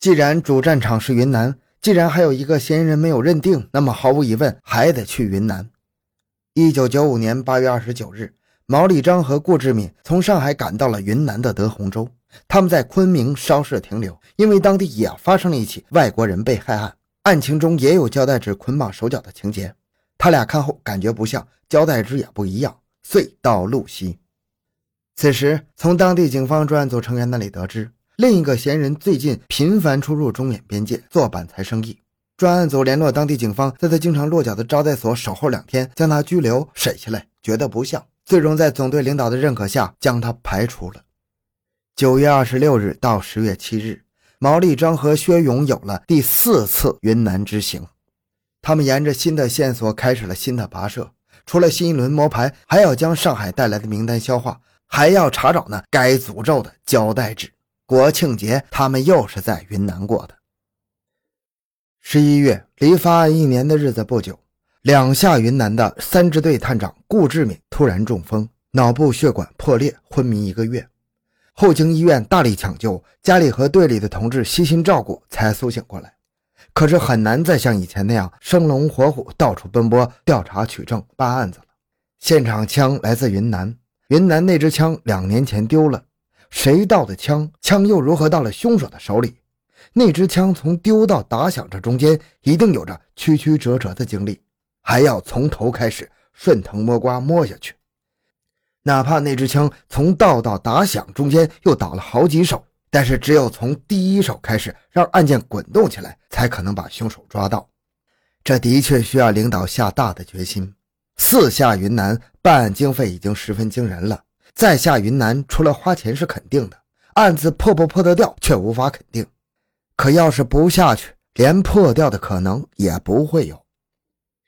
既然主战场是云南，既然还有一个嫌疑人没有认定，那么毫无疑问还得去云南。一九九五年八月二十九日，毛立章和顾志敏从上海赶到了云南的德宏州。他们在昆明稍事停留，因为当地也发生了一起外国人被害案，案情中也有胶带纸捆绑手脚的情节。他俩看后感觉不像，胶带纸也不一样，遂到路西。此时，从当地警方专案组成员那里得知，另一个嫌疑人最近频繁出入中缅边界做板材生意。专案组联络当地警方，在他经常落脚的招待所守候两天，将他拘留审下来，觉得不像，最终在总队领导的认可下将他排除了。九月二十六日到十月七日，毛立章和薛勇有了第四次云南之行。他们沿着新的线索开始了新的跋涉。除了新一轮摸排，还要将上海带来的名单消化，还要查找那该诅咒的胶带纸。国庆节，他们又是在云南过的。十一月，离发案一年的日子不久，两下云南的三支队探长顾志敏突然中风，脑部血管破裂，昏迷一个月。后经医院大力抢救，家里和队里的同志悉心照顾，才苏醒过来。可是很难再像以前那样生龙活虎，到处奔波调查取证办案子了。现场枪来自云南，云南那支枪两年前丢了，谁盗的枪？枪又如何到了凶手的手里？那支枪从丢到打响，这中间一定有着曲曲折折的经历，还要从头开始顺藤摸瓜摸下去。哪怕那支枪从到到打响中间又倒了好几手，但是只有从第一手开始让案件滚动起来，才可能把凶手抓到。这的确需要领导下大的决心。四下云南办案经费已经十分惊人了，再下云南除了花钱是肯定的，案子破不破得掉却无法肯定。可要是不下去，连破掉的可能也不会有。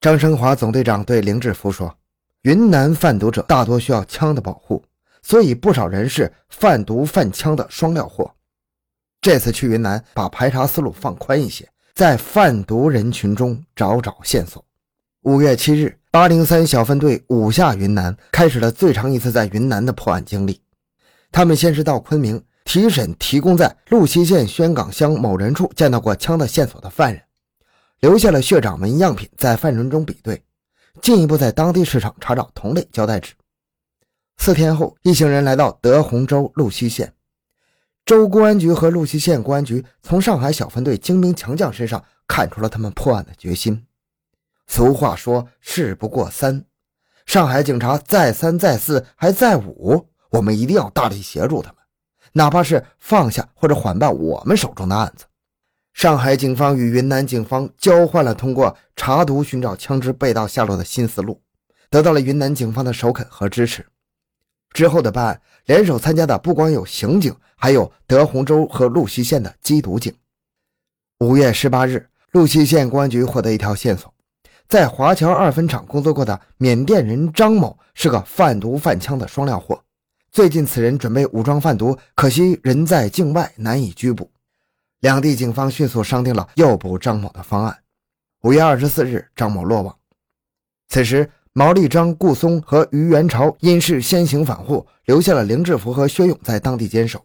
张生华总队长对林志福说。云南贩毒者大多需要枪的保护，所以不少人是贩毒贩枪的双料货。这次去云南，把排查思路放宽一些，在贩毒人群中找找线索。五月七日，八零三小分队五下云南，开始了最长一次在云南的破案经历。他们先是到昆明提审提供在鹿溪县宣岗乡某人处见到过枪的线索的犯人，留下了血掌纹样品，在犯人中比对。进一步在当地市场查找同类胶带纸。四天后，一行人来到德宏州鹿溪县，州公安局和鹿溪县公安局从上海小分队精兵强将身上看出了他们破案的决心。俗话说“事不过三”，上海警察再三再四还在五，我们一定要大力协助他们，哪怕是放下或者缓办我们手中的案子。上海警方与云南警方交换了通过查毒寻找枪支被盗下落的新思路，得到了云南警方的首肯和支持。之后的办案，联手参加的不光有刑警，还有德宏州和鹿溪县的缉毒警。五月十八日，鹿溪县公安局获得一条线索：在华侨二分厂工作过的缅甸人张某是个贩毒贩枪的双料货。最近此人准备武装贩毒，可惜人在境外，难以拘捕。两地警方迅速商定了诱捕张某的方案。五月二十四日，张某落网。此时，毛立章、顾松和于元朝因事先行返沪，留下了凌志福和薛勇在当地坚守。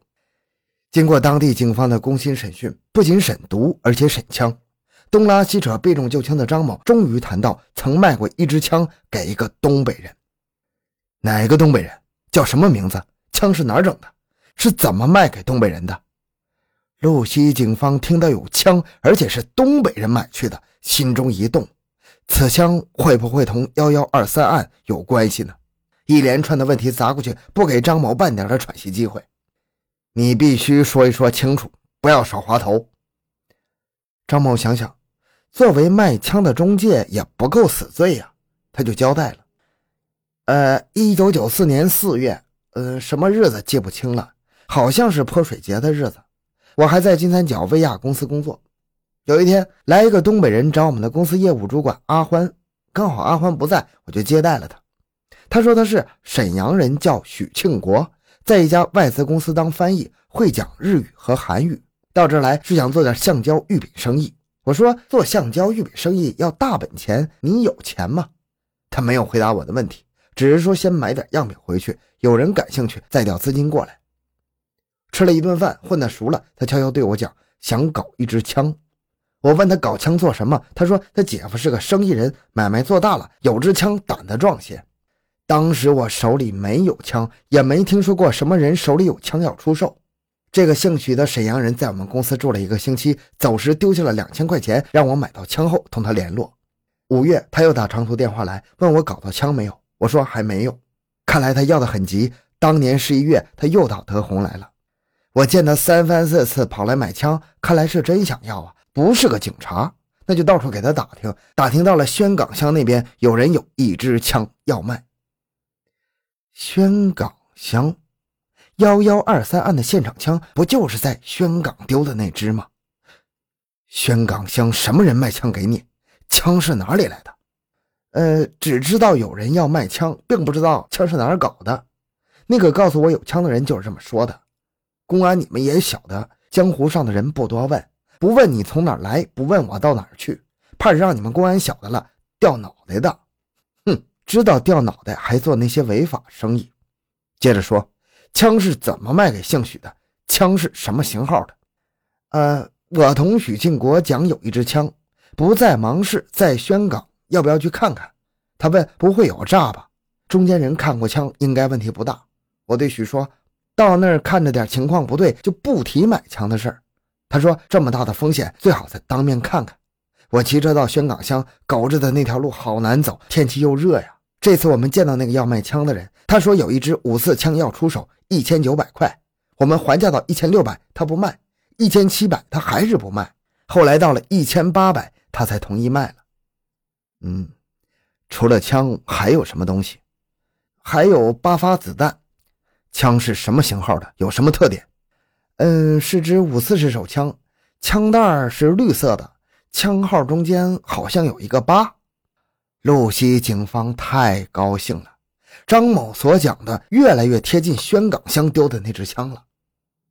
经过当地警方的攻心审讯，不仅审毒，而且审枪。东拉西扯，避重就轻的张某终于谈到曾卖过一支枪给一个东北人。哪个东北人？叫什么名字？枪是哪儿整的？是怎么卖给东北人的？路西警方听到有枪，而且是东北人买去的，心中一动，此枪会不会同幺幺二三案有关系呢？一连串的问题砸过去，不给张某半点的喘息机会。你必须说一说清楚，不要耍滑头。张某想想，作为卖枪的中介也不够死罪呀，他就交代了：呃，一九九四年四月，呃，什么日子记不清了，好像是泼水节的日子。我还在金三角威亚公司工作。有一天，来一个东北人找我们的公司业务主管阿欢，刚好阿欢不在，我就接待了他。他说他是沈阳人，叫许庆国，在一家外资公司当翻译，会讲日语和韩语。到这来是想做点橡胶玉饼生意。我说做橡胶玉米生意要大本钱，你有钱吗？他没有回答我的问题，只是说先买点样品回去，有人感兴趣再调资金过来。吃了一顿饭，混得熟了，他悄悄对我讲：“想搞一支枪。我问他搞枪做什么，他说他姐夫是个生意人，买卖做大了，有支枪胆子壮些。当时我手里没有枪，也没听说过什么人手里有枪要出售。这个姓许的沈阳人在我们公司住了一个星期，走时丢下了两千块钱，让我买到枪后同他联络。五月他又打长途电话来问我搞到枪没有，我说还没有。看来他要的很急。当年十一月他又到德宏来了，我见他三番四次跑来买枪，看来是真想要啊，不是个警察。那就到处给他打听，打听到了宣岗乡那边有人有一支枪要卖。宣岗乡幺幺二三案的现场枪，不就是在宣港丢的那支吗？宣港乡什么人卖枪给你？枪是哪里来的？呃，只知道有人要卖枪，并不知道枪是哪儿搞的。那个告诉我有枪的人就是这么说的。公安，你们也晓得，江湖上的人不多问，不问你从哪儿来，不问我到哪儿去，怕是让你们公安晓得了掉脑袋的。哼知道掉脑袋还做那些违法生意。接着说，枪是怎么卖给姓许的？枪是什么型号的？呃，我同许庆国讲有一支枪，不在芒市，在宣港，要不要去看看？他问不会有诈吧？中间人看过枪，应该问题不大。我对许说，到那儿看着点情况不对，就不提买枪的事儿。他说这么大的风险，最好再当面看看。我骑车到宣港乡，狗日的那条路好难走，天气又热呀。这次我们见到那个要卖枪的人，他说有一支五四枪要出手，一千九百块。我们还价到一千六百，他不卖；一千七百，他还是不卖。后来到了一千八百，他才同意卖了。嗯，除了枪还有什么东西？还有八发子弹。枪是什么型号的？有什么特点？嗯，是支五四式手枪，枪袋是绿色的，枪号中间好像有一个八。露西警方太高兴了，张某所讲的越来越贴近宣岗乡丢的那支枪了。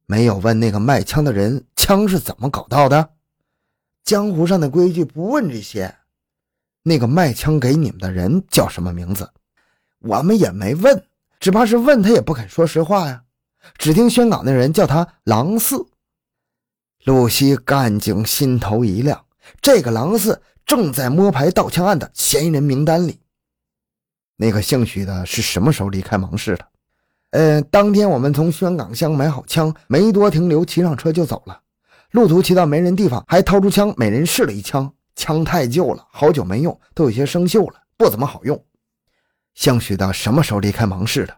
没有问那个卖枪的人枪是怎么搞到的，江湖上的规矩不问这些。那个卖枪给你们的人叫什么名字？我们也没问，只怕是问他也不肯说实话呀。只听宣岗那人叫他狼四。露西干警心头一亮，这个狼四。正在摸排盗枪案的嫌疑人名单里，那个姓许的是什么时候离开芒市的？呃，当天我们从宣岗乡买好枪，没多停留，骑上车就走了。路途骑到没人地方，还掏出枪，每人试了一枪。枪太旧了，好久没用，都有些生锈了，不怎么好用。姓许的什么时候离开芒市的？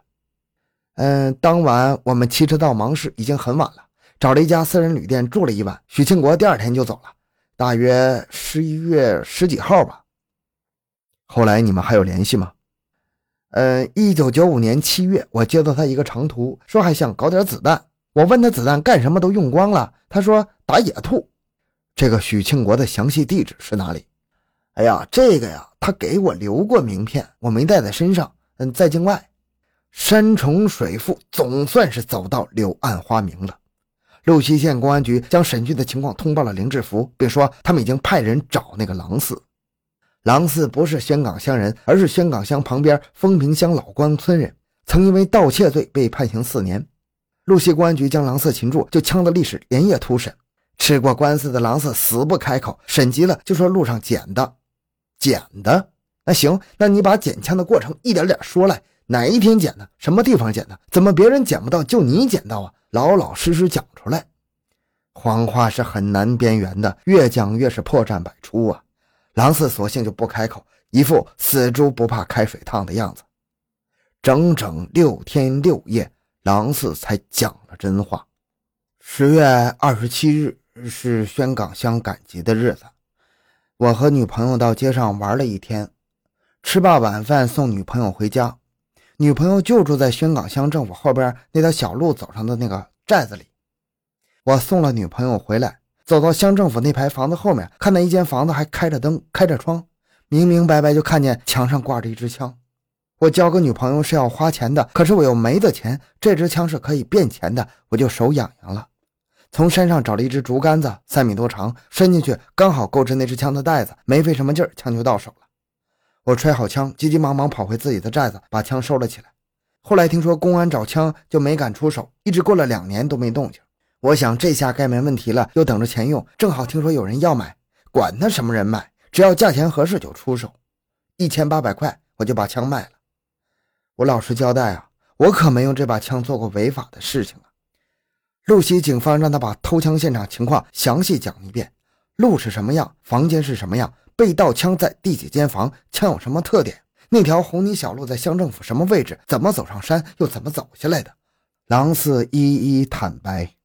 嗯，当晚我们骑车到芒市已经很晚了，找了一家私人旅店住了一晚。许庆国第二天就走了。大约十一月十几号吧。后来你们还有联系吗？呃，一九九五年七月，我接到他一个长途，说还想搞点子弹。我问他子弹干什么都用光了，他说打野兔。这个许庆国的详细地址是哪里？哎呀，这个呀，他给我留过名片，我没带在身上。嗯，在境外，山重水复，总算是走到柳暗花明了。鹿溪县公安局将审讯的情况通报了林志福，并说他们已经派人找那个狼四。狼四不是宣港乡人，而是宣港乡旁边丰平乡老关村人，曾因为盗窃罪被判刑四年。鹿溪公安局将狼四擒住，就枪的历史连夜突审。吃过官司的狼四死不开口，审急了就说路上捡的，捡的。那行，那你把捡枪的过程一点点说来，哪一天捡的？什么地方捡的？怎么别人捡不到，就你捡到啊？老老实实讲出来，谎话是很难边缘的，越讲越是破绽百出啊！狼四索性就不开口，一副死猪不怕开水烫的样子。整整六天六夜，狼四才讲了真话。十月二十七日是宣岗乡赶集的日子，我和女朋友到街上玩了一天，吃罢晚饭送女朋友回家。女朋友就住在宣岗乡政府后边那条小路走上的那个寨子里。我送了女朋友回来，走到乡政府那排房子后面，看到一间房子还开着灯、开着窗，明明白白就看见墙上挂着一支枪。我交个女朋友是要花钱的，可是我又没得钱。这支枪是可以变钱的，我就手痒痒了，从山上找了一支竹竿子，三米多长，伸进去刚好够着那支枪的带子，没费什么劲儿，枪就到手了。我揣好枪，急急忙忙跑回自己的寨子，把枪收了起来。后来听说公安找枪，就没敢出手，一直过了两年都没动静。我想这下该没问题了，又等着钱用，正好听说有人要买，管他什么人买，只要价钱合适就出手，一千八百块我就把枪卖了。我老实交代啊，我可没用这把枪做过违法的事情啊。陆西警方让他把偷枪现场情况详细讲一遍，路是什么样，房间是什么样，被盗枪在第几间房，枪有什么特点，那条红泥小路在乡政府什么位置，怎么走上山，又怎么走下来的，狼四一一坦白。